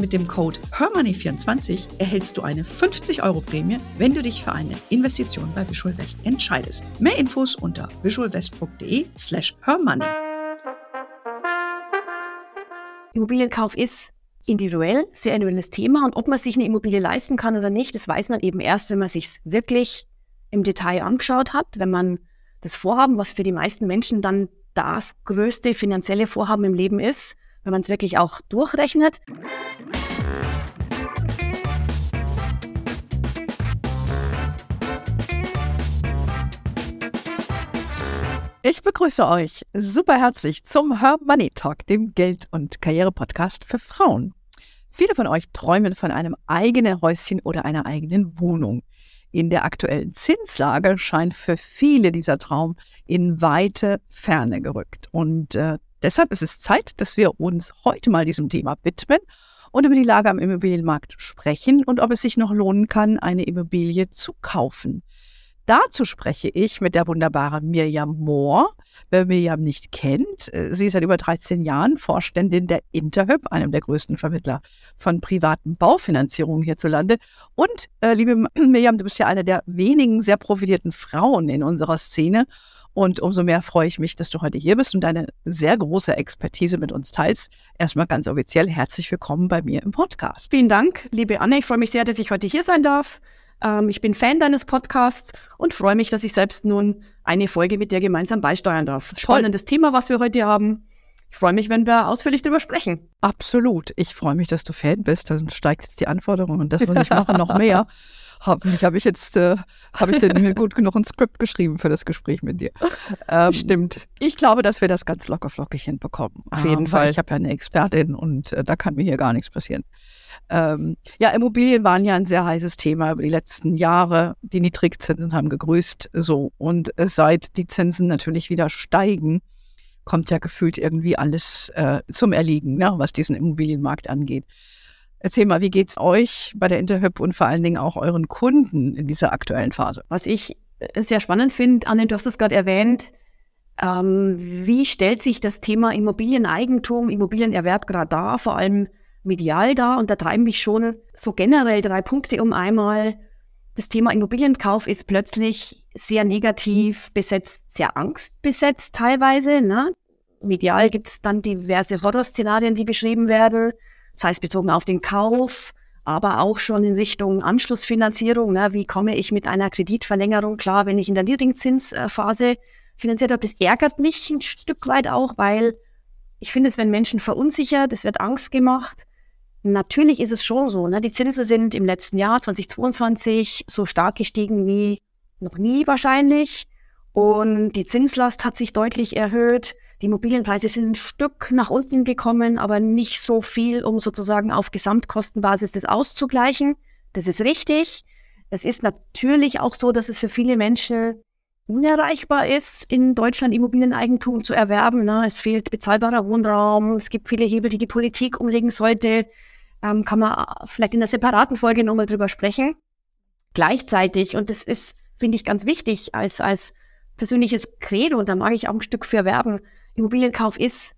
Mit dem Code HERMONEY24 erhältst du eine 50 Euro Prämie, wenn du dich für eine Investition bei Visual West entscheidest. Mehr Infos unter visualwest.de slash hermoney. Immobilienkauf ist individuell, sehr individuelles Thema und ob man sich eine Immobilie leisten kann oder nicht, das weiß man eben erst, wenn man sich wirklich im Detail angeschaut hat, wenn man das Vorhaben, was für die meisten Menschen dann das größte finanzielle Vorhaben im Leben ist, wenn man es wirklich auch durchrechnet. Ich begrüße euch super herzlich zum Her Money Talk, dem Geld- und Karriere-Podcast für Frauen. Viele von euch träumen von einem eigenen Häuschen oder einer eigenen Wohnung. In der aktuellen Zinslage scheint für viele dieser Traum in weite Ferne gerückt. Und äh, Deshalb ist es Zeit, dass wir uns heute mal diesem Thema widmen und über die Lage am Immobilienmarkt sprechen und ob es sich noch lohnen kann, eine Immobilie zu kaufen. Dazu spreche ich mit der wunderbaren Mirjam Mohr. Wer Mirjam nicht kennt, äh, sie ist seit über 13 Jahren Vorständin der Interhyp, einem der größten Vermittler von privaten Baufinanzierungen hierzulande. Und äh, liebe Mirjam, du bist ja eine der wenigen sehr profilierten Frauen in unserer Szene. Und umso mehr freue ich mich, dass du heute hier bist und deine sehr große Expertise mit uns teilst. Erstmal ganz offiziell herzlich willkommen bei mir im Podcast. Vielen Dank, liebe Anne. Ich freue mich sehr, dass ich heute hier sein darf. Ähm, ich bin Fan deines Podcasts und freue mich, dass ich selbst nun eine Folge mit dir gemeinsam beisteuern darf. Spannendes Thema, was wir heute haben. Ich freue mich, wenn wir ausführlich darüber sprechen. Absolut. Ich freue mich, dass du Fan bist. Dann steigt jetzt die Anforderung und das, was ich mache, noch mehr. Hoffentlich habe ich jetzt, äh, habe ich denn gut genug ein Skript geschrieben für das Gespräch mit dir. Ähm, Stimmt. Ich glaube, dass wir das ganz locker flockig hinbekommen. Auf jeden ähm, Fall. Ich habe ja eine Expertin und äh, da kann mir hier gar nichts passieren. Ähm, ja, Immobilien waren ja ein sehr heißes Thema über die letzten Jahre. Die Niedrigzinsen haben gegrüßt, so. Und äh, seit die Zinsen natürlich wieder steigen, kommt ja gefühlt irgendwie alles äh, zum Erliegen, ne, was diesen Immobilienmarkt angeht. Erzähl mal, wie geht's euch bei der Interhyp und vor allen Dingen auch euren Kunden in dieser aktuellen Phase? Was ich äh, sehr spannend finde, Anne, du hast es gerade erwähnt, ähm, wie stellt sich das Thema Immobilieneigentum, Immobilienerwerb gerade dar, vor allem medial da? Und da treiben mich schon so generell drei Punkte um einmal. Das Thema Immobilienkauf ist plötzlich sehr negativ besetzt, sehr angstbesetzt teilweise. Ne? Medial gibt es dann diverse Horrorszenarien, die beschrieben werden sei es bezogen auf den Kauf, aber auch schon in Richtung Anschlussfinanzierung. Ne? Wie komme ich mit einer Kreditverlängerung klar, wenn ich in der Niedrigzinsphase finanziert habe? Das ärgert mich ein Stück weit auch, weil ich finde es, wenn Menschen verunsichert, es wird Angst gemacht. Natürlich ist es schon so, ne? die Zinsen sind im letzten Jahr 2022 so stark gestiegen wie noch nie wahrscheinlich. Und die Zinslast hat sich deutlich erhöht. Die Immobilienpreise sind ein Stück nach unten gekommen, aber nicht so viel, um sozusagen auf Gesamtkostenbasis das auszugleichen. Das ist richtig. Es ist natürlich auch so, dass es für viele Menschen unerreichbar ist, in Deutschland Immobilieneigentum zu erwerben. Na, es fehlt bezahlbarer Wohnraum. Es gibt viele Hebel, die die Politik umlegen sollte. Ähm, kann man vielleicht in einer separaten Folge nochmal drüber sprechen. Gleichzeitig, und das ist, finde ich, ganz wichtig als, als persönliches Credo, und da mag ich auch ein Stück für werben, Immobilienkauf ist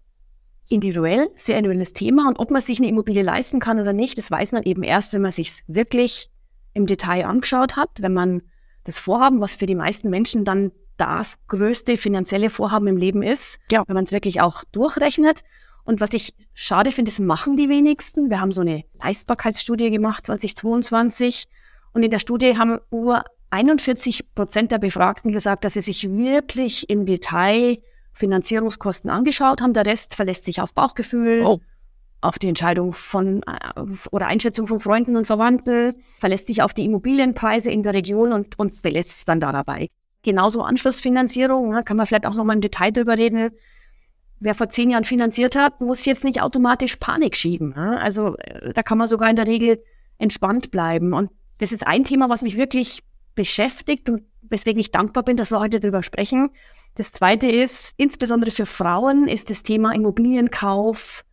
individuell, sehr individuelles Thema. Und ob man sich eine Immobilie leisten kann oder nicht, das weiß man eben erst, wenn man sich wirklich im Detail angeschaut hat, wenn man das Vorhaben, was für die meisten Menschen dann das größte finanzielle Vorhaben im Leben ist, ja. wenn man es wirklich auch durchrechnet. Und was ich schade finde, das machen die wenigsten. Wir haben so eine Leistbarkeitsstudie gemacht 2022 und in der Studie haben nur 41 Prozent der Befragten gesagt, dass sie sich wirklich im Detail Finanzierungskosten angeschaut haben. Der Rest verlässt sich auf Bauchgefühl, oh. auf die Entscheidung von äh, oder Einschätzung von Freunden und Verwandten, verlässt sich auf die Immobilienpreise in der Region und, und verlässt es dann dabei. Genauso Anschlussfinanzierung, ne, kann man vielleicht auch noch mal im Detail drüber reden. Wer vor zehn Jahren finanziert hat, muss jetzt nicht automatisch Panik schieben. Ne? Also äh, da kann man sogar in der Regel entspannt bleiben. Und Das ist ein Thema, was mich wirklich beschäftigt und weswegen ich dankbar bin, dass wir heute darüber sprechen. Das zweite ist, insbesondere für Frauen ist das Thema Immobilienkauf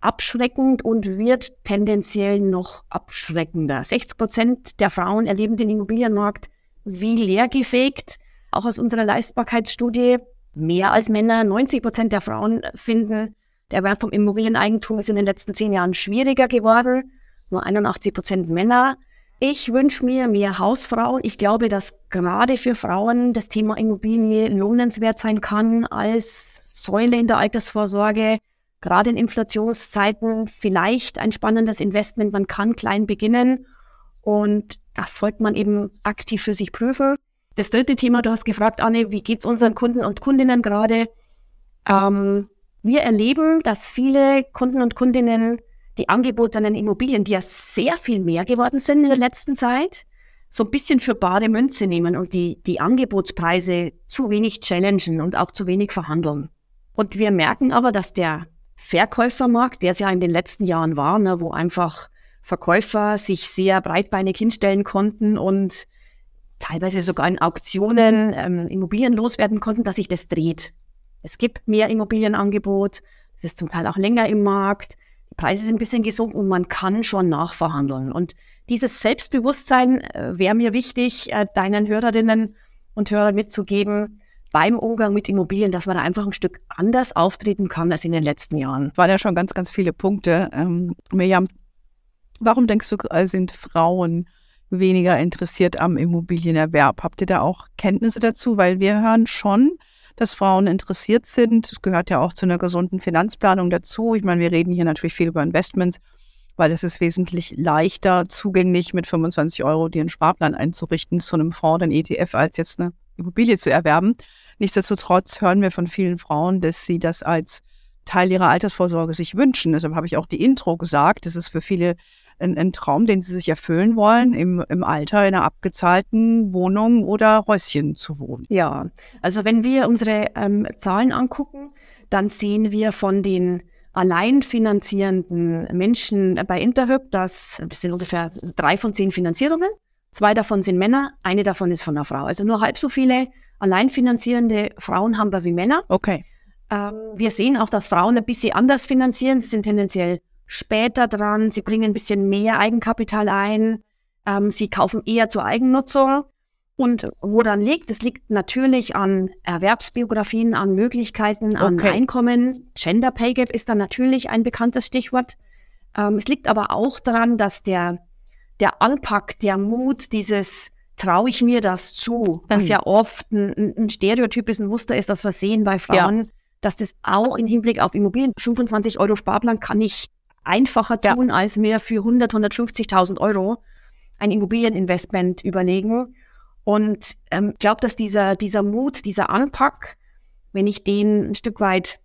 abschreckend und wird tendenziell noch abschreckender. 60 Prozent der Frauen erleben den Immobilienmarkt wie leergefegt. Auch aus unserer Leistbarkeitsstudie mehr als Männer. 90 Prozent der Frauen finden, der Wert vom Immobilieneigentum ist in den letzten zehn Jahren schwieriger geworden. Nur 81 Prozent Männer. Ich wünsche mir mehr Hausfrauen. Ich glaube, dass gerade für Frauen das Thema Immobilie lohnenswert sein kann als Säule in der Altersvorsorge. Gerade in Inflationszeiten vielleicht ein spannendes Investment. Man kann klein beginnen und das sollte man eben aktiv für sich prüfen. Das dritte Thema, du hast gefragt, Anne, wie geht es unseren Kunden und Kundinnen gerade? Ähm, wir erleben, dass viele Kunden und Kundinnen die angebotenen Immobilien, die ja sehr viel mehr geworden sind in der letzten Zeit, so ein bisschen für bare Münze nehmen und die, die Angebotspreise zu wenig challengen und auch zu wenig verhandeln. Und wir merken aber, dass der Verkäufermarkt, der es ja in den letzten Jahren war, ne, wo einfach Verkäufer sich sehr breitbeinig hinstellen konnten und teilweise sogar in Auktionen ähm, Immobilien loswerden konnten, dass sich das dreht. Es gibt mehr Immobilienangebot, es ist zum Teil auch länger im Markt, Preise sind ein bisschen gesunken und man kann schon nachverhandeln. Und dieses Selbstbewusstsein äh, wäre mir wichtig, äh, deinen Hörerinnen und Hörern mitzugeben, beim Umgang mit Immobilien, dass man da einfach ein Stück anders auftreten kann als in den letzten Jahren. Waren ja schon ganz, ganz viele Punkte. Ähm, Mirjam, warum denkst du, äh, sind Frauen weniger interessiert am Immobilienerwerb. Habt ihr da auch Kenntnisse dazu? Weil wir hören schon, dass Frauen interessiert sind. Das gehört ja auch zu einer gesunden Finanzplanung dazu. Ich meine, wir reden hier natürlich viel über Investments, weil es ist wesentlich leichter zugänglich, mit 25 Euro dir einen Sparplan einzurichten zu einem Fonds, den ETF, als jetzt eine Immobilie zu erwerben. Nichtsdestotrotz hören wir von vielen Frauen, dass sie das als Teil ihrer Altersvorsorge sich wünschen. Deshalb habe ich auch die Intro gesagt. Das ist für viele ein, ein Traum, den sie sich erfüllen wollen, im, im Alter in einer abgezahlten Wohnung oder Häuschen zu wohnen. Ja, also wenn wir unsere ähm, Zahlen angucken, dann sehen wir von den allein finanzierenden Menschen bei Interhyp, das, das sind ungefähr drei von zehn Finanzierungen. Zwei davon sind Männer, eine davon ist von einer Frau. Also nur halb so viele allein finanzierende Frauen haben wir wie Männer. Okay. Ähm, wir sehen auch, dass Frauen ein bisschen anders finanzieren. Sie sind tendenziell später dran, sie bringen ein bisschen mehr Eigenkapital ein, ähm, sie kaufen eher zur Eigennutzung. Und woran liegt? Es liegt natürlich an Erwerbsbiografien, an Möglichkeiten, an okay. Einkommen. Gender Pay Gap ist dann natürlich ein bekanntes Stichwort. Ähm, es liegt aber auch daran, dass der, der Anpack, der Mut, dieses traue ich mir das zu, was mhm. ja oft ein, ein Stereotyp ist, ein Muster ist, das wir sehen bei Frauen, ja. dass das auch im Hinblick auf Immobilien, 25 Euro Sparplan kann ich einfacher tun, ja. als mir für 100, 150.000 Euro ein Immobilieninvestment überlegen. Und ähm, glaube, dass dieser, dieser Mut, dieser Anpack, wenn ich den ein Stück weit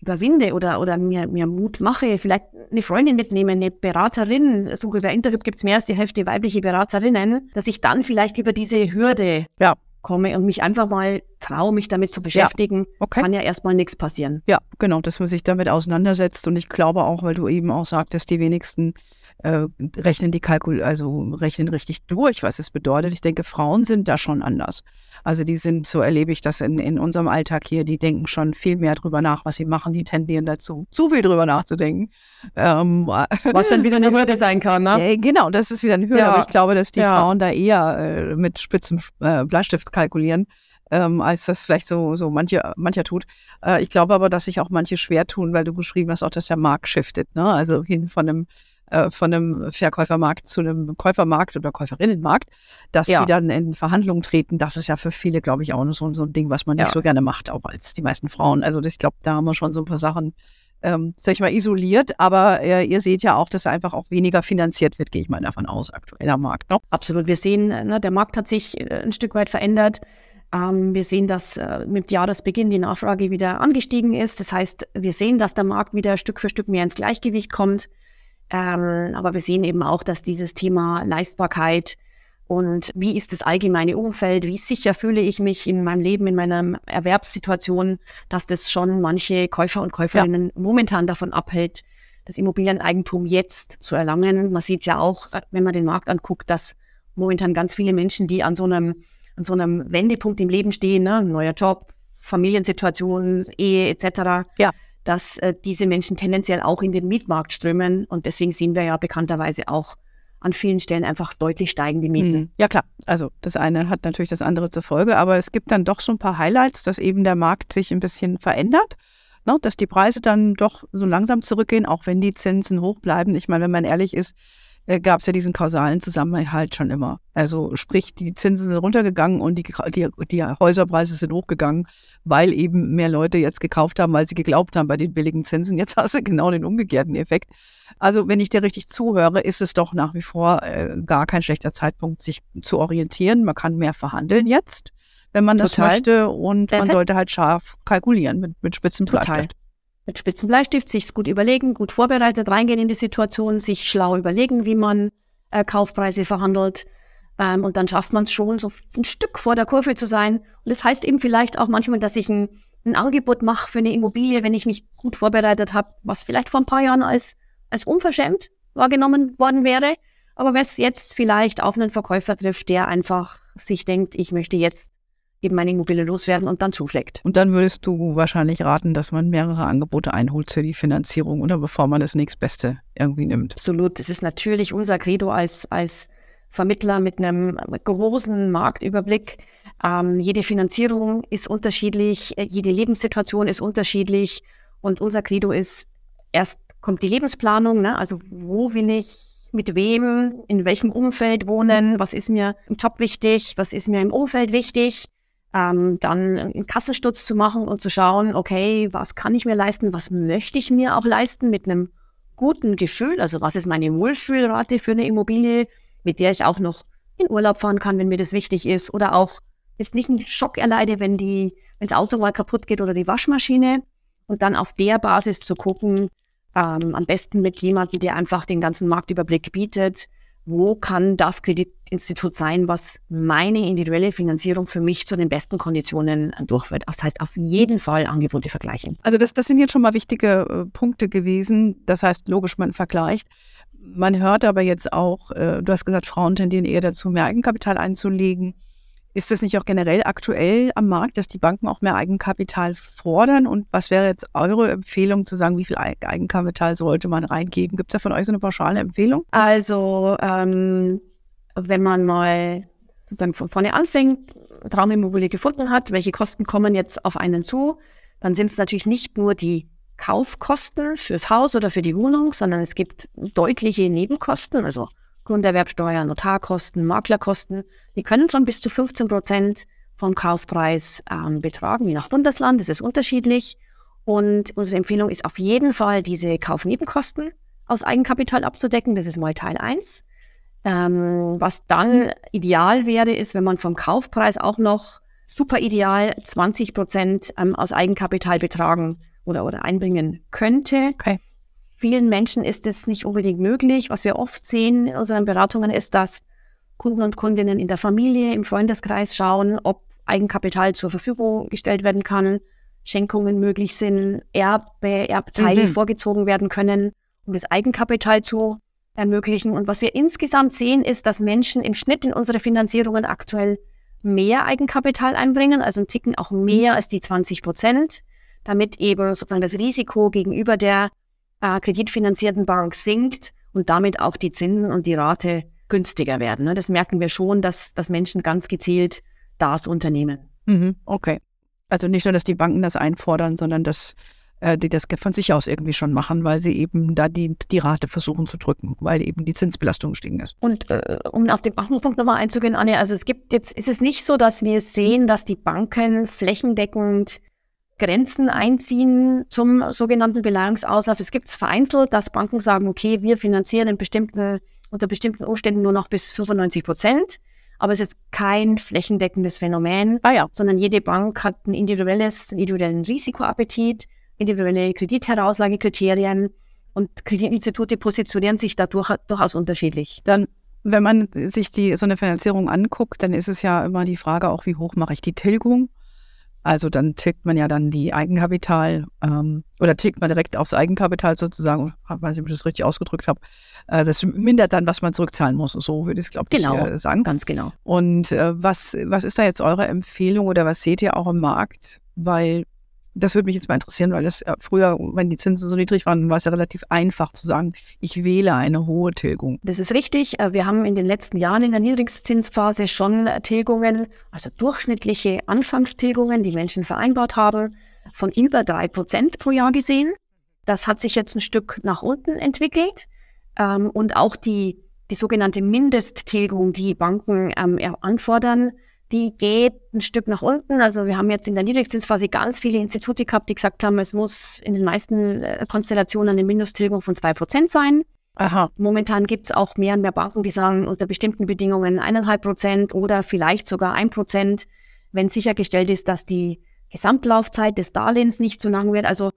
überwinde oder, oder mir, mir Mut mache, vielleicht eine Freundin mitnehme, eine Beraterin, suche bei Interhyp gibt es mehr als die Hälfte weibliche Beraterinnen, dass ich dann vielleicht über diese Hürde ja komme und mich einfach mal traue, mich damit zu beschäftigen, ja, okay. kann ja erstmal nichts passieren. Ja, genau, dass man sich damit auseinandersetzt. Und ich glaube auch, weil du eben auch sagtest, die wenigsten äh, rechnen die Kalkul, also rechnen richtig durch, was es bedeutet. Ich denke, Frauen sind da schon anders. Also die sind, so erlebe ich das in, in unserem Alltag hier, die denken schon viel mehr drüber nach, was sie machen, die tendieren dazu, zu viel drüber nachzudenken. Ähm, was dann wieder eine Hürde sein kann, ne? Äh, genau, das ist wieder eine Hürde, ja. aber ich glaube, dass die ja. Frauen da eher äh, mit spitzem äh, Bleistift kalkulieren. Ähm, als das vielleicht so, so manche, mancher tut. Äh, ich glaube aber, dass sich auch manche schwer tun, weil du beschrieben hast, auch dass der Markt shiftet. Ne? Also hin von einem äh, von einem Verkäufermarkt zu einem Käufermarkt oder Käuferinnenmarkt, dass ja. sie dann in Verhandlungen treten, das ist ja für viele, glaube ich, auch so, so ein Ding, was man nicht ja. so gerne macht, auch als die meisten Frauen. Also ich glaube, da haben wir schon so ein paar Sachen, ähm, sag ich mal, isoliert, aber äh, ihr seht ja auch, dass einfach auch weniger finanziert wird, gehe ich mal davon aus, aktueller Markt. Ne? Absolut. Wir sehen, ne, der Markt hat sich äh, ein Stück weit verändert. Ähm, wir sehen, dass äh, mit Jahresbeginn die Nachfrage wieder angestiegen ist. Das heißt, wir sehen, dass der Markt wieder Stück für Stück mehr ins Gleichgewicht kommt. Ähm, aber wir sehen eben auch, dass dieses Thema Leistbarkeit und wie ist das allgemeine Umfeld, wie sicher fühle ich mich in meinem Leben, in meiner Erwerbssituation, dass das schon manche Käufer und Käuferinnen ja. momentan davon abhält, das Immobilieneigentum jetzt zu erlangen. Man sieht ja auch, wenn man den Markt anguckt, dass momentan ganz viele Menschen, die an so einem, an so einem Wendepunkt im Leben stehen, ne? neuer Job, Familiensituation, Ehe etc. Ja. Dass äh, diese Menschen tendenziell auch in den Mietmarkt strömen und deswegen sehen wir ja bekannterweise auch an vielen Stellen einfach deutlich steigende Mieten. Mhm. Ja klar, also das eine hat natürlich das andere zur Folge, aber es gibt dann doch so ein paar Highlights, dass eben der Markt sich ein bisschen verändert, ne? dass die Preise dann doch so langsam zurückgehen, auch wenn die Zinsen hoch bleiben. Ich meine, wenn man ehrlich ist, äh, gab es ja diesen kausalen Zusammenhalt schon immer. Also sprich, die Zinsen sind runtergegangen und die, die, die Häuserpreise sind hochgegangen, weil eben mehr Leute jetzt gekauft haben, weil sie geglaubt haben bei den billigen Zinsen. Jetzt hast du genau den umgekehrten Effekt. Also wenn ich dir richtig zuhöre, ist es doch nach wie vor äh, gar kein schlechter Zeitpunkt, sich zu orientieren. Man kann mehr verhandeln jetzt, wenn man Total. das möchte und man sollte halt scharf kalkulieren mit, mit spitzen Bleistift mit spitzen Bleistift sich gut überlegen, gut vorbereitet reingehen in die Situation, sich schlau überlegen, wie man äh, Kaufpreise verhandelt. Ähm, und dann schafft man es schon, so ein Stück vor der Kurve zu sein. Und das heißt eben vielleicht auch manchmal, dass ich ein, ein Angebot mache für eine Immobilie, wenn ich mich gut vorbereitet habe, was vielleicht vor ein paar Jahren als, als unverschämt wahrgenommen worden wäre. Aber was jetzt vielleicht auf einen Verkäufer trifft, der einfach sich denkt, ich möchte jetzt eben meine Immobilie loswerden und dann zufleckt. Und dann würdest du wahrscheinlich raten, dass man mehrere Angebote einholt für die Finanzierung oder bevor man das nächstbeste irgendwie nimmt. Absolut. Das ist natürlich unser Credo als, als Vermittler mit einem großen Marktüberblick. Ähm, jede Finanzierung ist unterschiedlich, jede Lebenssituation ist unterschiedlich und unser Credo ist, erst kommt die Lebensplanung, ne? also wo will ich mit wem, in welchem Umfeld wohnen, was ist mir im Job wichtig, was ist mir im Umfeld wichtig ähm, dann einen Kassensturz zu machen und zu schauen, okay, was kann ich mir leisten, was möchte ich mir auch leisten mit einem guten Gefühl, also was ist meine Wohlfühlrate für eine Immobilie, mit der ich auch noch in Urlaub fahren kann, wenn mir das wichtig ist? Oder auch jetzt nicht einen Schock erleide, wenn die, wenn das Auto mal kaputt geht oder die Waschmaschine. Und dann auf der Basis zu gucken, ähm, am besten mit jemandem, der einfach den ganzen Marktüberblick bietet, wo kann das Kreditinstitut sein, was meine individuelle Finanzierung für mich zu den besten Konditionen durchführt. Das heißt, auf jeden Fall Angebote vergleichen. Also das, das sind jetzt schon mal wichtige äh, Punkte gewesen. Das heißt, logisch, man vergleicht. Man hört aber jetzt auch, äh, du hast gesagt, Frauen tendieren eher dazu, mehr Eigenkapital einzulegen. Ist das nicht auch generell aktuell am Markt, dass die Banken auch mehr Eigenkapital fordern? Und was wäre jetzt eure Empfehlung zu sagen, wie viel Eigenkapital sollte man reingeben? Gibt es da von euch so eine pauschale Empfehlung? Also, ähm, wenn man mal sozusagen von vorne anfängt, Traumimmobilie gefunden hat, welche Kosten kommen jetzt auf einen zu, dann sind es natürlich nicht nur die Kaufkosten fürs Haus oder für die Wohnung, sondern es gibt deutliche Nebenkosten, also Grunderwerbsteuer, Notarkosten, Maklerkosten, die können schon bis zu 15 Prozent vom Kaufpreis ähm, betragen, je nach Bundesland, das ist unterschiedlich. Und unsere Empfehlung ist auf jeden Fall, diese Kaufnebenkosten aus Eigenkapital abzudecken. Das ist mal Teil 1. Ähm, was dann ideal wäre, ist, wenn man vom Kaufpreis auch noch super ideal 20 Prozent ähm, aus Eigenkapital betragen oder, oder einbringen könnte. Okay. Vielen Menschen ist es nicht unbedingt möglich. Was wir oft sehen in unseren Beratungen ist, dass Kunden und Kundinnen in der Familie, im Freundeskreis schauen, ob Eigenkapital zur Verfügung gestellt werden kann, Schenkungen möglich sind, Erbe, Erbteile mhm. vorgezogen werden können, um das Eigenkapital zu ermöglichen. Und was wir insgesamt sehen, ist, dass Menschen im Schnitt in unsere Finanzierungen aktuell mehr Eigenkapital einbringen, also ein Ticken auch mehr als die 20 Prozent, damit eben sozusagen das Risiko gegenüber der äh, kreditfinanzierten Bank sinkt und damit auch die Zinsen und die Rate günstiger werden. Ne? Das merken wir schon, dass, dass Menschen ganz gezielt das unternehmen. Mhm, okay. Also nicht nur, dass die Banken das einfordern, sondern dass äh, die das von sich aus irgendwie schon machen, weil sie eben da die, die Rate versuchen zu drücken, weil eben die Zinsbelastung gestiegen ist. Und äh, um auf den Bankenpunkt nochmal einzugehen, Anne, also es gibt jetzt, ist es nicht so, dass wir sehen, dass die Banken flächendeckend Grenzen einziehen zum sogenannten Beleihungsauslauf. Es gibt es vereinzelt, dass Banken sagen, okay, wir finanzieren in bestimmten, unter bestimmten Umständen nur noch bis 95 Prozent. Aber es ist kein flächendeckendes Phänomen, ah ja. sondern jede Bank hat ein individuelles, einen individuellen Risikoappetit, individuelle Kreditherausgabekriterien und Kreditinstitute positionieren sich dadurch durchaus unterschiedlich. Dann wenn man sich die, so eine Finanzierung anguckt, dann ist es ja immer die Frage auch, wie hoch mache ich die Tilgung? Also dann tickt man ja dann die Eigenkapital ähm, oder tickt man direkt aufs Eigenkapital sozusagen, ich weiß nicht, ob ich das richtig ausgedrückt habe. Äh, das mindert dann, was man zurückzahlen muss. So würde ich es, glaube ich, genau, äh, sagen. Ganz genau. Und äh, was, was ist da jetzt eure Empfehlung oder was seht ihr auch im Markt? Weil das würde mich jetzt mal interessieren, weil das früher, wenn die Zinsen so niedrig waren, war es ja relativ einfach zu sagen, ich wähle eine hohe Tilgung. Das ist richtig. Äh, wir haben in den letzten Jahren in der Niedrigzinsphase schon äh, Tilgungen, also durchschnittliche Anfangstilgungen, die Menschen vereinbart haben, von über drei Prozent pro Jahr gesehen. Das hat sich jetzt ein Stück nach unten entwickelt. Ähm, und auch die, die sogenannte Mindesttilgung, die Banken ähm, anfordern, die geht ein Stück nach unten. Also wir haben jetzt in der Niedrigzinsphase ganz viele Institute gehabt, die gesagt haben, es muss in den meisten äh, Konstellationen eine Mindesttilgung von zwei Prozent sein. Aha. Momentan gibt es auch mehr und mehr Banken, die sagen, unter bestimmten Bedingungen eineinhalb Prozent oder vielleicht sogar ein Prozent, wenn sichergestellt ist, dass die Gesamtlaufzeit des Darlehens nicht zu lang wird. Also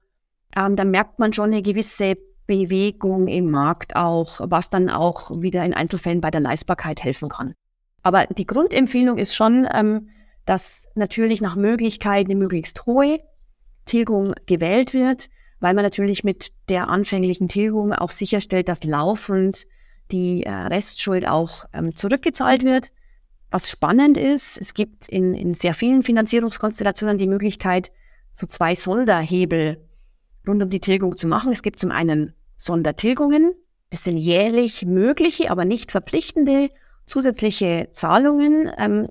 ähm, da merkt man schon eine gewisse Bewegung im Markt auch, was dann auch wieder in Einzelfällen bei der Leistbarkeit helfen kann. Aber die Grundempfehlung ist schon, ähm, dass natürlich nach Möglichkeit eine möglichst hohe Tilgung gewählt wird, weil man natürlich mit der anfänglichen Tilgung auch sicherstellt, dass laufend die äh, Restschuld auch ähm, zurückgezahlt wird. Was spannend ist, es gibt in, in sehr vielen Finanzierungskonstellationen die Möglichkeit, so zwei Sonderhebel rund um die Tilgung zu machen. Es gibt zum einen Sondertilgungen, das sind jährlich mögliche, aber nicht verpflichtende zusätzliche Zahlungen ähm,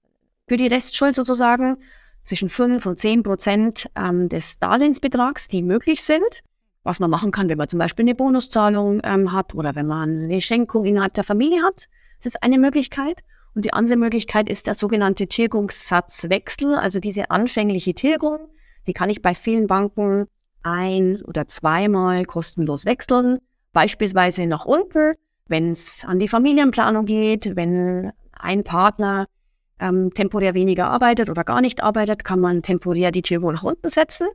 für die Restschuld sozusagen zwischen 5 und 10 Prozent ähm, des Darlehensbetrags, die möglich sind. Was man machen kann, wenn man zum Beispiel eine Bonuszahlung ähm, hat oder wenn man eine Schenkung innerhalb der Familie hat. Das ist eine Möglichkeit. Und die andere Möglichkeit ist der sogenannte Tilgungssatzwechsel, also diese anfängliche Tilgung. Die kann ich bei vielen Banken ein- oder zweimal kostenlos wechseln, beispielsweise nach unten wenn es an die Familienplanung geht, wenn ein Partner ähm, temporär weniger arbeitet oder gar nicht arbeitet, kann man temporär die Tilgung nach unten setzen.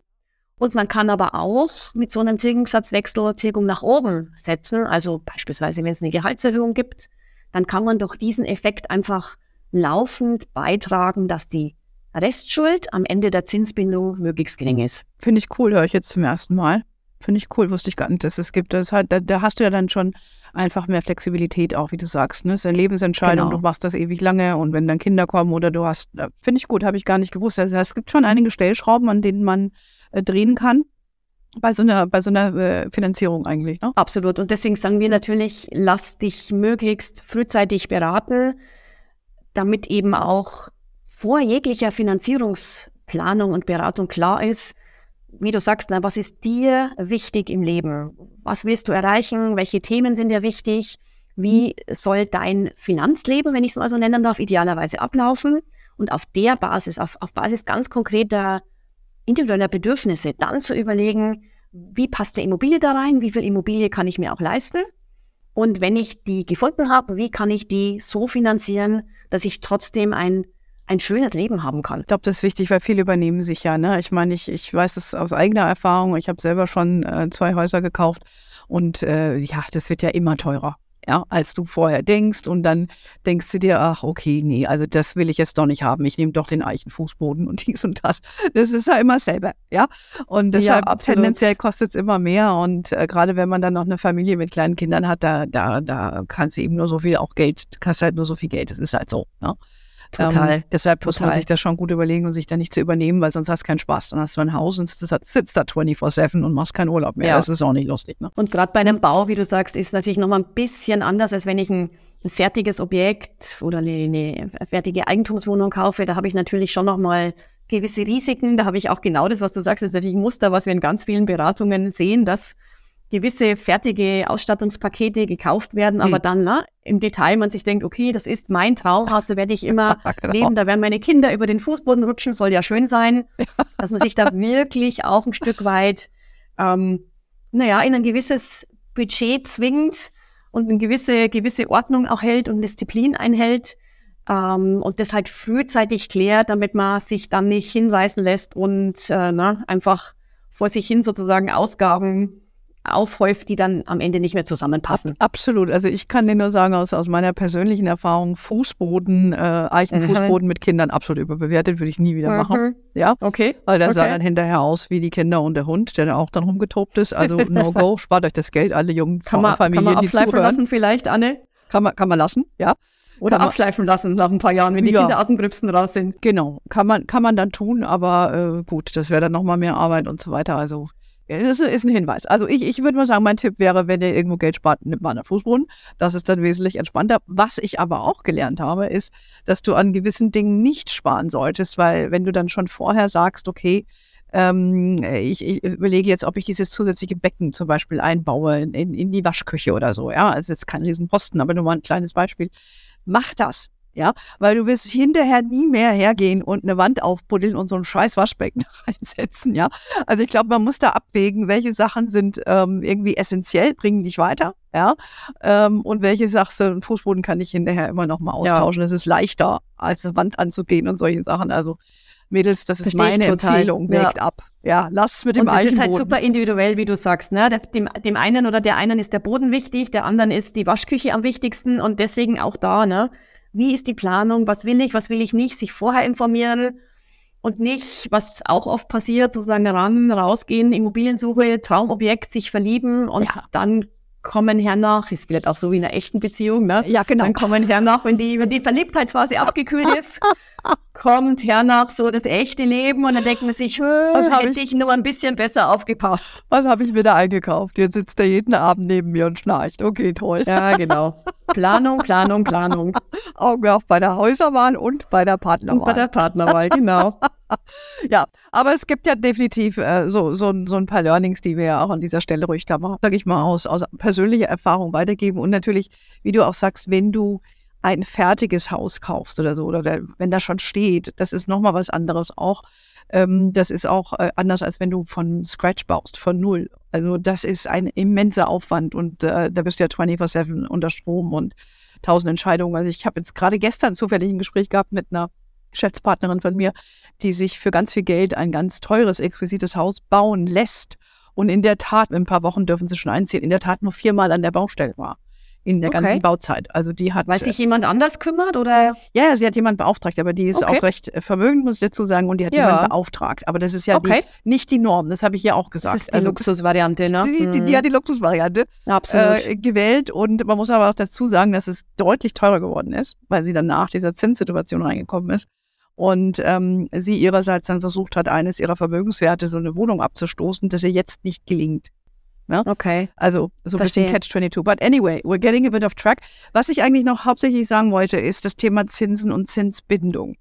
Und man kann aber auch mit so einem Tilgungssatzwechsel Tilgung nach oben setzen. Also beispielsweise, wenn es eine Gehaltserhöhung gibt, dann kann man durch diesen Effekt einfach laufend beitragen, dass die Restschuld am Ende der Zinsbindung möglichst gering ist. Finde ich cool, höre ich jetzt zum ersten Mal. Finde ich cool, wusste ich gar nicht, dass es gibt. Das halt, da, da, hast du ja dann schon einfach mehr Flexibilität auch, wie du sagst. Ne? Das ist eine Lebensentscheidung, genau. du machst das ewig lange und wenn dann Kinder kommen oder du hast, finde ich gut, habe ich gar nicht gewusst. Also es gibt schon einige Stellschrauben, an denen man äh, drehen kann. Bei so einer, bei so einer äh, Finanzierung eigentlich, ne? Absolut. Und deswegen sagen wir natürlich, lass dich möglichst frühzeitig beraten, damit eben auch vor jeglicher Finanzierungsplanung und Beratung klar ist, wie du sagst, na, was ist dir wichtig im Leben? Was willst du erreichen? Welche Themen sind dir wichtig? Wie soll dein Finanzleben, wenn ich es mal so nennen darf, idealerweise ablaufen? Und auf der Basis, auf, auf Basis ganz konkreter individueller Bedürfnisse, dann zu überlegen, wie passt der Immobilie da rein? Wie viel Immobilie kann ich mir auch leisten? Und wenn ich die gefunden habe, wie kann ich die so finanzieren, dass ich trotzdem ein ein schönes Leben haben kann. Ich glaube, das ist wichtig, weil viele übernehmen sich ja. Ne? Ich meine, ich, ich weiß das aus eigener Erfahrung. Ich habe selber schon äh, zwei Häuser gekauft und äh, ja, das wird ja immer teurer. Ja, als du vorher denkst und dann denkst du dir, ach, okay, nee, also das will ich jetzt doch nicht haben. Ich nehme doch den Eichenfußboden und dies und das. Das ist ja immer selber, ja. Und deshalb ja, tendenziell kostet es immer mehr. Und äh, gerade wenn man dann noch eine Familie mit kleinen Kindern hat, da, da, da kannst du eben nur so viel auch Geld, kannst halt nur so viel Geld. Das ist halt so. Ne? Total. Ähm, deshalb Total. muss man sich das schon gut überlegen und sich da nicht zu übernehmen, weil sonst hast du keinen Spaß. Dann hast du ein Haus und sitzt, sitzt da 24-7 und machst keinen Urlaub mehr. Ja. Das ist auch nicht lustig. Ne? Und gerade bei einem Bau, wie du sagst, ist natürlich nochmal ein bisschen anders, als wenn ich ein, ein fertiges Objekt oder eine, eine, fertige Eigentumswohnung kaufe. Da habe ich natürlich schon nochmal gewisse Risiken. Da habe ich auch genau das, was du sagst, das ist natürlich ein Muster, was wir in ganz vielen Beratungen sehen, dass gewisse fertige Ausstattungspakete gekauft werden, aber hm. dann na, im Detail man sich denkt, okay, das ist mein Traumhaus, da werde ich immer genau. leben, da werden meine Kinder über den Fußboden rutschen, soll ja schön sein, dass man sich da wirklich auch ein Stück weit, ähm, naja, in ein gewisses Budget zwingt und eine gewisse, gewisse Ordnung auch hält und Disziplin einhält ähm, und das halt frühzeitig klärt, damit man sich dann nicht hinreißen lässt und äh, na, einfach vor sich hin sozusagen Ausgaben aufhäuft, die dann am Ende nicht mehr zusammenpassen. Ab, absolut. Also ich kann dir nur sagen, aus, aus meiner persönlichen Erfahrung, Fußboden, äh, Eichenfußboden mhm. mit Kindern absolut überbewertet, würde ich nie wieder machen. Mhm. Ja. Okay. Weil der okay. sah dann hinterher aus wie die Kinder und der Hund, der da auch dann rumgetobt ist. Also no go, spart euch das Geld, alle jungen kann man, Familien, kann man die zuhören. lassen vielleicht, Anne? Kann man, kann man lassen, ja. Oder kann abschleifen lassen nach ein paar Jahren, wenn die ja, Kinder aus dem Gröbsten raus sind. Genau, kann man, kann man dann tun, aber äh, gut, das wäre dann nochmal mehr Arbeit und so weiter. Also das ist ein Hinweis. Also ich, ich würde mal sagen, mein Tipp wäre, wenn ihr irgendwo Geld spart, nimmt man einen Fußboden. Das ist dann wesentlich entspannter. Was ich aber auch gelernt habe, ist, dass du an gewissen Dingen nicht sparen solltest, weil wenn du dann schon vorher sagst, okay, ähm, ich, ich, überlege jetzt, ob ich dieses zusätzliche Becken zum Beispiel einbaue in, in, in die Waschküche oder so. Ja, also jetzt kein Riesenposten, aber nur mal ein kleines Beispiel. Mach das ja, weil du wirst hinterher nie mehr hergehen und eine Wand aufbuddeln und so ein scheiß Waschbecken reinsetzen, ja. Also ich glaube, man muss da abwägen, welche Sachen sind ähm, irgendwie essentiell, bringen dich weiter, ja, ähm, und welche sagst du, Fußboden kann ich hinterher immer noch mal austauschen. Es ja. ist leichter, als eine Wand anzugehen und solche Sachen. Also Mädels, das ist Verstehe meine Empfehlung, wägt ja. ab. Ja, lass es mit dem und das ist halt super individuell, wie du sagst. Ne? Dem, dem einen oder der einen ist der Boden wichtig, der anderen ist die Waschküche am wichtigsten und deswegen auch da, ne? Wie ist die Planung, was will ich, was will ich nicht, sich vorher informieren und nicht, was auch oft passiert, sozusagen ran, rausgehen, Immobiliensuche, Traumobjekt, sich verlieben und ja. dann kommen hernach, ist vielleicht auch so wie in einer echten Beziehung, ne? Ja, genau. Dann kommen hernach, wenn die, wenn die Verliebtheitsphase abgekühlt ist, kommt hernach so das echte Leben und dann denkt man sich, hätte ich, ich nur ein bisschen besser aufgepasst. Was habe ich mir da eingekauft? Jetzt sitzt er jeden Abend neben mir und schnarcht. Okay, toll. Ja, genau. Planung, Planung, Planung. Augen auf bei der Häuserwahl und bei der Partnerwahl. Und bei der Partnerwahl, genau. ja, aber es gibt ja definitiv äh, so, so, so ein paar Learnings, die wir ja auch an dieser Stelle ruhig da mal, sage ich mal, aus, aus persönlicher Erfahrung weitergeben. Und natürlich, wie du auch sagst, wenn du ein fertiges Haus kaufst oder so, oder der, wenn da schon steht, das ist nochmal was anderes auch. Ähm, das ist auch äh, anders, als wenn du von Scratch baust, von Null. Also das ist ein immenser Aufwand und äh, da bist du ja 24-7 unter Strom und tausend Entscheidungen. Also ich habe jetzt gerade gestern zufällig ein Gespräch gehabt mit einer Geschäftspartnerin von mir, die sich für ganz viel Geld ein ganz teures, exquisites Haus bauen lässt. Und in der Tat, in ein paar Wochen dürfen sie schon einziehen, in der Tat nur viermal an der Baustelle war in der okay. ganzen Bauzeit. Also die hat. Weil sich jemand anders kümmert oder? Ja, sie hat jemanden beauftragt, aber die ist okay. auch recht äh, vermögend, muss ich dazu sagen, und die hat ja. jemanden beauftragt. Aber das ist ja okay. die, nicht die Norm, das habe ich ja auch gesagt. Das ist die also, Luxusvariante, ne? Die, die, die, mhm. hat die Luxusvariante äh, gewählt und man muss aber auch dazu sagen, dass es deutlich teurer geworden ist, weil sie dann nach dieser Zinssituation reingekommen ist. Und ähm, sie ihrerseits dann versucht hat, eines ihrer Vermögenswerte, so eine Wohnung abzustoßen, das ihr jetzt nicht gelingt. Ja? Okay. Also so ein bisschen Catch-22. But anyway, we're getting a bit off track. Was ich eigentlich noch hauptsächlich sagen wollte, ist das Thema Zinsen und Zinsbindung.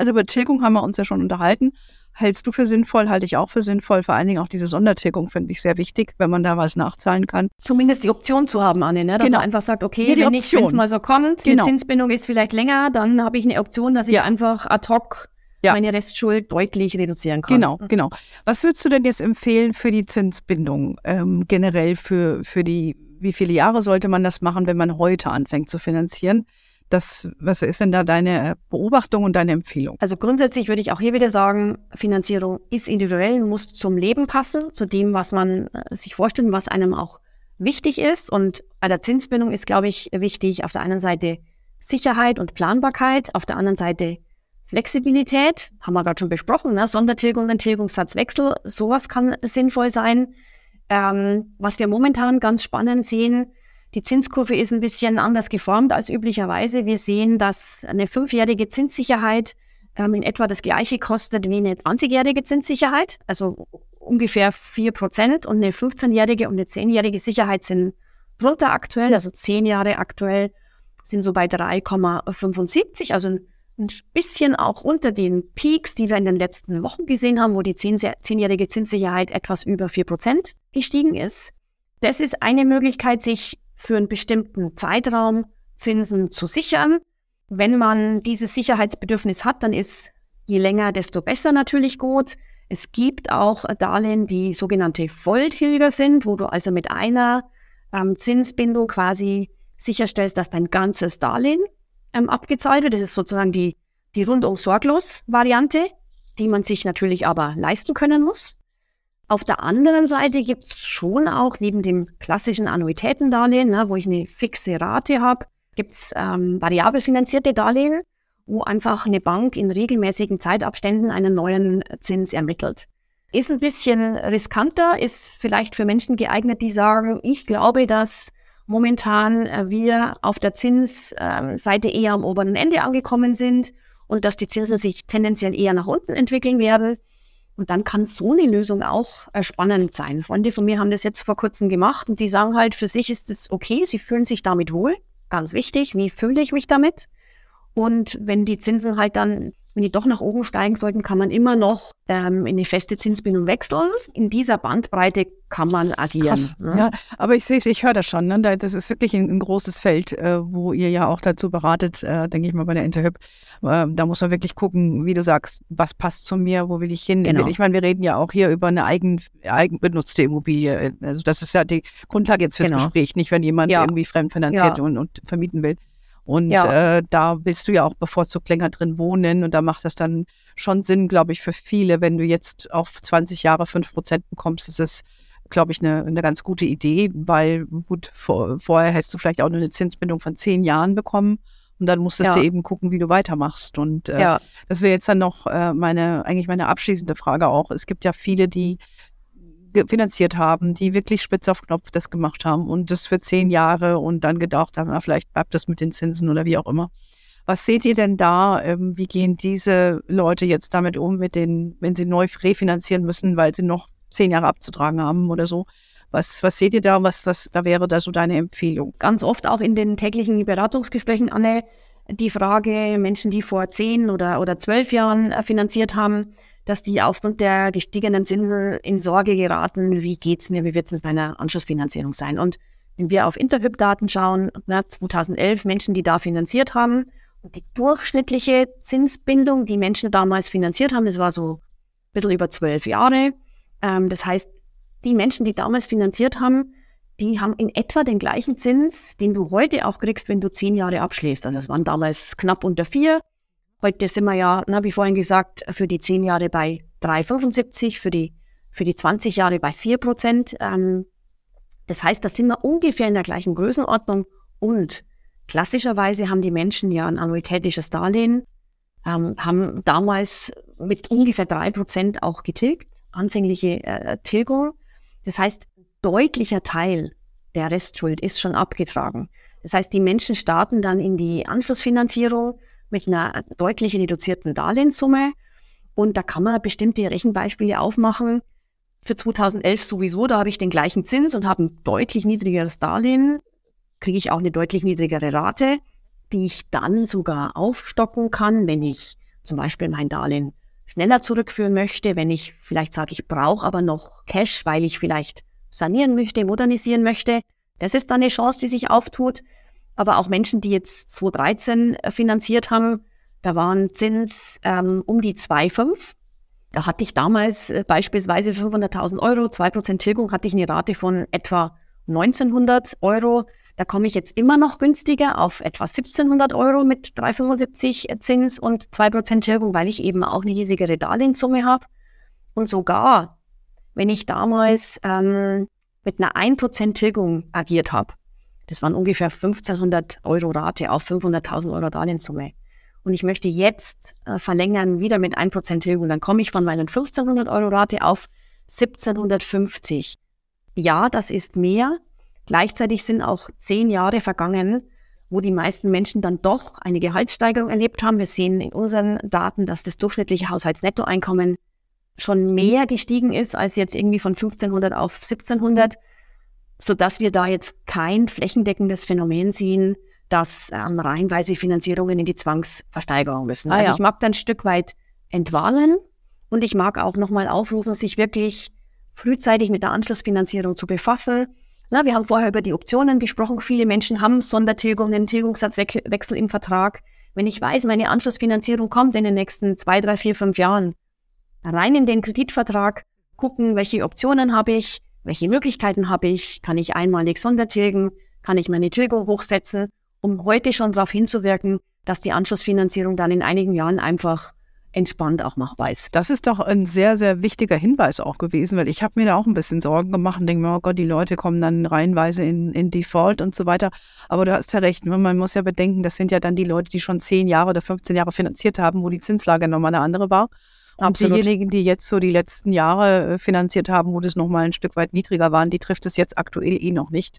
Also über Tilgung haben wir uns ja schon unterhalten. Hältst du für sinnvoll, halte ich auch für sinnvoll. Vor allen Dingen auch diese Sondertilgung finde ich sehr wichtig, wenn man da was nachzahlen kann. Zumindest die Option zu haben, Anne, ne? dass genau. man einfach sagt, okay, ja, wenn es mal so kommt, genau. die Zinsbindung ist vielleicht länger, dann habe ich eine Option, dass ich ja. einfach ad hoc ja. meine Restschuld deutlich reduzieren kann. Genau, genau. Was würdest du denn jetzt empfehlen für die Zinsbindung ähm, generell für, für die, wie viele Jahre sollte man das machen, wenn man heute anfängt zu finanzieren? Das, was ist denn da deine Beobachtung und deine Empfehlung? Also grundsätzlich würde ich auch hier wieder sagen, Finanzierung ist individuell, muss zum Leben passen, zu dem, was man äh, sich vorstellt, was einem auch wichtig ist. Und bei der Zinsbindung ist, glaube ich, wichtig auf der einen Seite Sicherheit und Planbarkeit, auf der anderen Seite Flexibilität, haben wir gerade schon besprochen, ne? Sondertilgung, Tilgungssatzwechsel, sowas kann sinnvoll sein. Ähm, was wir momentan ganz spannend sehen, die Zinskurve ist ein bisschen anders geformt als üblicherweise. Wir sehen, dass eine fünfjährige Zinssicherheit ähm, in etwa das gleiche kostet wie eine 20-jährige Zinssicherheit, also ungefähr 4% und eine 15-jährige und eine 10-jährige Sicherheit sind drunter aktuell, also 10 Jahre aktuell sind so bei 3,75, also ein ein bisschen auch unter den Peaks, die wir in den letzten Wochen gesehen haben, wo die zehnjährige Zinssicherheit etwas über 4% gestiegen ist. Das ist eine Möglichkeit, sich für einen bestimmten Zeitraum Zinsen zu sichern. Wenn man dieses Sicherheitsbedürfnis hat, dann ist je länger, desto besser natürlich gut. Es gibt auch Darlehen, die sogenannte Volltilger sind, wo du also mit einer ähm, Zinsbindung quasi sicherstellst, dass dein ganzes Darlehen ähm, abgezahlt wird. Das ist sozusagen die, die rundum sorglos Variante, die man sich natürlich aber leisten können muss. Auf der anderen Seite gibt es schon auch neben dem klassischen Annuitätendarlehen, ne, wo ich eine fixe Rate habe, gibt es ähm, variabel finanzierte Darlehen, wo einfach eine Bank in regelmäßigen Zeitabständen einen neuen Zins ermittelt. Ist ein bisschen riskanter, ist vielleicht für Menschen geeignet, die sagen, ich glaube, dass momentan äh, wir auf der Zinsseite eher am oberen Ende angekommen sind und dass die Zinsen sich tendenziell eher nach unten entwickeln werden. Und dann kann so eine Lösung auch äh, spannend sein. Freunde von mir haben das jetzt vor kurzem gemacht und die sagen halt, für sich ist es okay, sie fühlen sich damit wohl. Ganz wichtig, wie fühle ich mich damit? Und wenn die Zinsen halt dann wenn die doch nach oben steigen sollten, kann man immer noch ähm, in eine feste Zinsbindung wechseln. In dieser Bandbreite kann man agieren. Krass, ne? Ja, aber ich sehe, ich höre das schon. Ne? Das ist wirklich ein, ein großes Feld, äh, wo ihr ja auch dazu beratet, äh, denke ich mal bei der Interhyp. Äh, da muss man wirklich gucken, wie du sagst, was passt zu mir, wo will ich hin. Genau. Ich meine, wir reden ja auch hier über eine eigen, eigenbenutzte Immobilie. Also das ist ja die Grundlage jetzt fürs genau. Gespräch, nicht wenn jemand ja. irgendwie fremdfinanziert ja. und, und vermieten will. Und ja. äh, da willst du ja auch bevorzugt länger drin wohnen. Und da macht das dann schon Sinn, glaube ich, für viele. Wenn du jetzt auf 20 Jahre 5 Prozent bekommst, ist es, glaube ich, eine, eine ganz gute Idee, weil gut, vor, vorher hättest du vielleicht auch nur eine Zinsbindung von 10 Jahren bekommen. Und dann musstest ja. du eben gucken, wie du weitermachst. Und äh, ja. das wäre jetzt dann noch äh, meine, eigentlich meine abschließende Frage auch. Es gibt ja viele, die finanziert haben, die wirklich spitz auf Knopf das gemacht haben und das für zehn Jahre und dann gedacht haben, na, vielleicht bleibt das mit den Zinsen oder wie auch immer. Was seht ihr denn da? Ähm, wie gehen diese Leute jetzt damit um, mit den, wenn sie neu refinanzieren müssen, weil sie noch zehn Jahre abzutragen haben oder so? Was, was seht ihr da? Was, was da wäre da so deine Empfehlung? Ganz oft auch in den täglichen Beratungsgesprächen, Anne, die Frage, Menschen, die vor zehn oder, oder zwölf Jahren äh, finanziert haben, dass die aufgrund der gestiegenen Zinsen in Sorge geraten, wie geht es mir, wie wird es mit meiner Anschlussfinanzierung sein. Und wenn wir auf Interhyp-Daten schauen, na, 2011 Menschen, die da finanziert haben, und die durchschnittliche Zinsbindung, die Menschen damals finanziert haben, das war so ein bisschen über zwölf Jahre. Ähm, das heißt, die Menschen, die damals finanziert haben, die haben in etwa den gleichen Zins, den du heute auch kriegst, wenn du zehn Jahre abschließt. Also es waren damals knapp unter vier. Heute sind wir ja, na, wie vorhin gesagt, für die 10 Jahre bei 3,75, für die, für die 20 Jahre bei 4 Prozent. Ähm, das heißt, da sind wir ungefähr in der gleichen Größenordnung und klassischerweise haben die Menschen ja ein annuitätisches Darlehen, ähm, haben damals mit ungefähr 3 Prozent auch getilgt, anfängliche äh, Tilgung. Das heißt, deutlicher Teil der Restschuld ist schon abgetragen. Das heißt, die Menschen starten dann in die Anschlussfinanzierung mit einer deutlich reduzierten Darlehenssumme. Und da kann man bestimmte Rechenbeispiele aufmachen. Für 2011 sowieso, da habe ich den gleichen Zins und habe ein deutlich niedrigeres Darlehen, kriege ich auch eine deutlich niedrigere Rate, die ich dann sogar aufstocken kann, wenn ich zum Beispiel mein Darlehen schneller zurückführen möchte, wenn ich vielleicht sage, ich brauche aber noch Cash, weil ich vielleicht sanieren möchte, modernisieren möchte. Das ist dann eine Chance, die sich auftut aber auch Menschen, die jetzt 2013 äh, finanziert haben, da waren Zins ähm, um die 2,5. Da hatte ich damals äh, beispielsweise 500.000 Euro, 2% Tilgung, hatte ich eine Rate von etwa 1900 Euro. Da komme ich jetzt immer noch günstiger auf etwa 1700 Euro mit 3,75 Zins und 2% Tilgung, weil ich eben auch eine riesigere Darlehenssumme habe. Und sogar, wenn ich damals ähm, mit einer 1% Tilgung agiert habe, das waren ungefähr 1500 Euro Rate auf 500.000 Euro Darlehenssumme. Und ich möchte jetzt äh, verlängern wieder mit 1% Tilgung. Dann komme ich von meinen 1500 Euro Rate auf 1750. Ja, das ist mehr. Gleichzeitig sind auch zehn Jahre vergangen, wo die meisten Menschen dann doch eine Gehaltssteigerung erlebt haben. Wir sehen in unseren Daten, dass das durchschnittliche Haushaltsnettoeinkommen schon mehr gestiegen ist als jetzt irgendwie von 1500 auf 1700 sodass wir da jetzt kein flächendeckendes Phänomen sehen, dass ähm, reihenweise Finanzierungen in die Zwangsversteigerung müssen. Ah, also ja. ich mag da ein Stück weit entwarnen und ich mag auch nochmal aufrufen, sich wirklich frühzeitig mit der Anschlussfinanzierung zu befassen. Na, wir haben vorher über die Optionen gesprochen. Viele Menschen haben Sondertilgungen, Tilgungssatzwechsel im Vertrag. Wenn ich weiß, meine Anschlussfinanzierung kommt in den nächsten zwei, drei, vier, fünf Jahren, rein in den Kreditvertrag gucken, welche Optionen habe ich, welche Möglichkeiten habe ich? Kann ich einmalig Sondertilgen? Kann ich meine Tilgung hochsetzen, um heute schon darauf hinzuwirken, dass die Anschlussfinanzierung dann in einigen Jahren einfach entspannt auch machbar ist. Das ist doch ein sehr, sehr wichtiger Hinweis auch gewesen, weil ich habe mir da auch ein bisschen Sorgen gemacht und denke mir, oh Gott, die Leute kommen dann reihenweise in, in Default und so weiter. Aber du hast ja recht, ne? man muss ja bedenken, das sind ja dann die Leute, die schon 10 Jahre oder 15 Jahre finanziert haben, wo die Zinslage nochmal eine andere war. Und Absolut. diejenigen, die jetzt so die letzten Jahre äh, finanziert haben, wo das nochmal ein Stück weit niedriger waren, die trifft es jetzt aktuell eh noch nicht.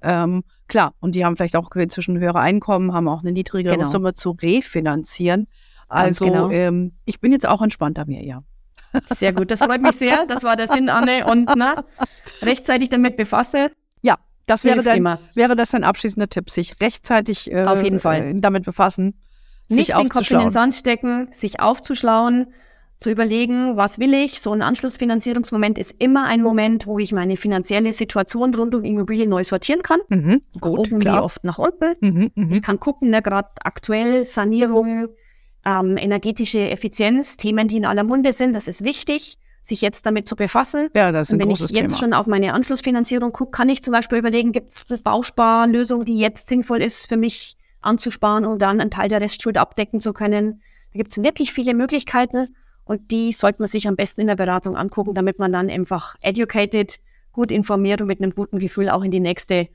Ähm, klar, und die haben vielleicht auch inzwischen höhere Einkommen, haben auch eine niedrigere genau. Summe zu refinanzieren. Also genau. ähm, ich bin jetzt auch entspannter mir, ja. Sehr gut, das freut mich sehr. Das war der Sinn, Anne. Und na, rechtzeitig damit befasse. Ja, das wäre dann, wäre das ein abschließender Tipp, sich rechtzeitig äh, Auf jeden Fall. Äh, damit befassen. Nicht den Kopf in den Sand stecken, sich aufzuschlauen, zu überlegen, was will ich. So ein Anschlussfinanzierungsmoment ist immer ein Moment, wo ich meine finanzielle Situation rund um Immobilien neu sortieren kann. Mhm, gut, oben klar. wie oft nach unten. Mhm, mh. Ich kann gucken, ne, gerade aktuell Sanierung, ähm, energetische Effizienz, Themen, die in aller Munde sind. Das ist wichtig, sich jetzt damit zu befassen. Ja, das ist ein Und wenn ich jetzt Thema. schon auf meine Anschlussfinanzierung gucke, kann ich zum Beispiel überlegen, gibt es eine Bausparlösung, die jetzt sinnvoll ist für mich anzusparen und dann einen Teil der Restschuld abdecken zu können. Da gibt es wirklich viele Möglichkeiten und die sollte man sich am besten in der Beratung angucken, damit man dann einfach educated, gut informiert und mit einem guten Gefühl auch in die nächste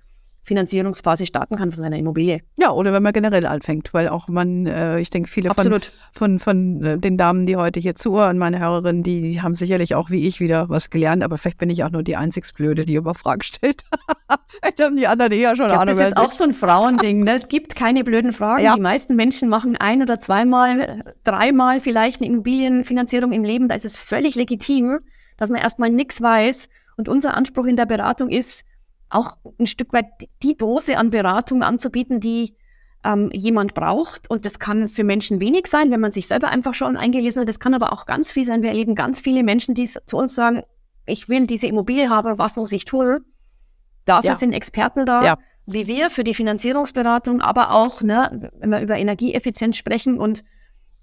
Finanzierungsphase starten kann von seiner Immobilie. Ja, oder wenn man generell anfängt, weil auch man, äh, ich denke, viele von, von, von äh, den Damen, die heute hier zuhören, meine Hörerinnen, die, die, haben sicherlich auch wie ich wieder was gelernt, aber vielleicht bin ich auch nur die einzig Blöde, die über Fragen stellt. ich haben die anderen eher schon ich Ahnung. Das ist auch so ein Frauending. Ne? Es gibt keine blöden Fragen. Ja. Die meisten Menschen machen ein oder zweimal, dreimal vielleicht eine Immobilienfinanzierung im Leben. Da ist es völlig legitim, dass man erstmal nichts weiß. Und unser Anspruch in der Beratung ist, auch ein Stück weit die Dose an Beratung anzubieten, die ähm, jemand braucht. Und das kann für Menschen wenig sein, wenn man sich selber einfach schon eingelesen hat. Das kann aber auch ganz viel sein. Wir erleben ganz viele Menschen, die zu uns sagen, ich will diese Immobilie haben, was muss ich tun? Dafür ja. sind Experten da, ja. wie wir für die Finanzierungsberatung, aber auch, ne, wenn wir über Energieeffizienz sprechen und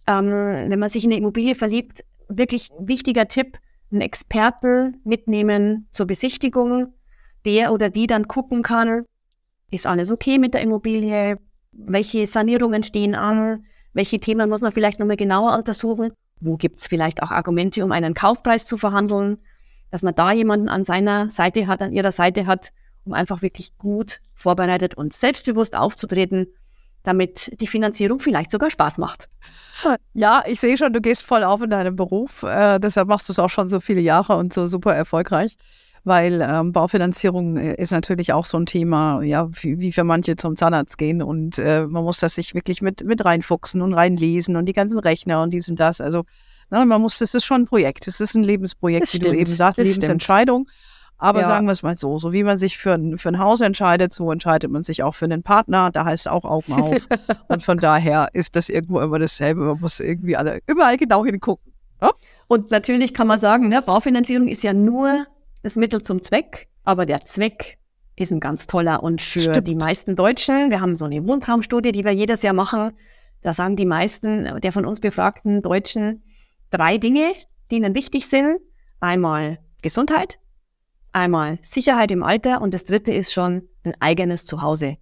ähm, wenn man sich in eine Immobilie verliebt, wirklich wichtiger Tipp, einen Experten mitnehmen zur Besichtigung, der oder die dann gucken kann, ist alles okay mit der Immobilie, welche Sanierungen stehen an, welche Themen muss man vielleicht nochmal genauer untersuchen, wo gibt es vielleicht auch Argumente, um einen Kaufpreis zu verhandeln, dass man da jemanden an seiner Seite hat, an ihrer Seite hat, um einfach wirklich gut vorbereitet und selbstbewusst aufzutreten, damit die Finanzierung vielleicht sogar Spaß macht. Ja, ich sehe schon, du gehst voll auf in deinem Beruf. Äh, deshalb machst du es auch schon so viele Jahre und so super erfolgreich weil ähm, Baufinanzierung äh, ist natürlich auch so ein Thema, ja, wie, wie für manche zum Zahnarzt gehen und äh, man muss das sich wirklich mit, mit reinfuchsen und reinlesen und die ganzen Rechner und dies und das. Also na, man muss, das ist schon ein Projekt, es ist ein Lebensprojekt, das wie stimmt, du eben sagst, Lebensentscheidung. Aber ja. sagen wir es mal so, so wie man sich für ein, für ein Haus entscheidet, so entscheidet man sich auch für einen Partner. Da heißt es auch Augen auf. und von daher ist das irgendwo immer dasselbe. Man muss irgendwie alle überall genau hingucken. Ja? Und natürlich kann man sagen, ne, Baufinanzierung ist ja nur das Mittel zum Zweck, aber der Zweck ist ein ganz toller. Und für Stimmt. die meisten Deutschen, wir haben so eine Wohntraumstudie, die wir jedes Jahr machen, da sagen die meisten der von uns befragten Deutschen drei Dinge, die ihnen wichtig sind. Einmal Gesundheit, einmal Sicherheit im Alter und das dritte ist schon ein eigenes Zuhause.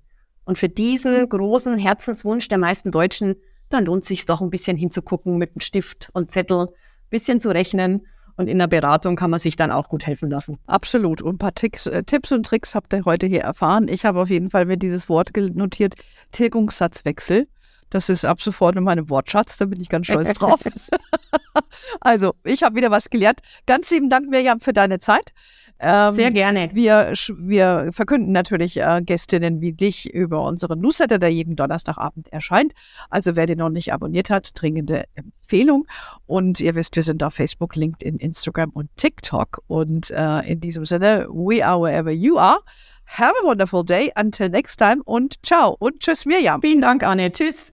Und für diesen großen Herzenswunsch der meisten Deutschen, dann lohnt es sich doch ein bisschen hinzugucken mit einem Stift und Zettel, bisschen zu rechnen und in der Beratung kann man sich dann auch gut helfen lassen. Absolut. Und ein paar Ticks, äh, Tipps und Tricks habt ihr heute hier erfahren. Ich habe auf jeden Fall mir dieses Wort notiert, Tilgungssatzwechsel. Das ist ab sofort in meinem Wortschatz, da bin ich ganz stolz drauf. also, ich habe wieder was gelernt. Ganz lieben Dank, Mirjam, für deine Zeit. Ähm, Sehr gerne. Wir, wir verkünden natürlich äh, Gästinnen wie dich über unseren Newsletter, der jeden Donnerstagabend erscheint. Also wer den noch nicht abonniert hat, dringende Empfehlung. Und ihr wisst, wir sind auf Facebook, LinkedIn, Instagram und TikTok. Und äh, in diesem Sinne, we are wherever you are. Have a wonderful day. Until next time und ciao und tschüss Mirjam. Vielen Dank, Anne. Tschüss.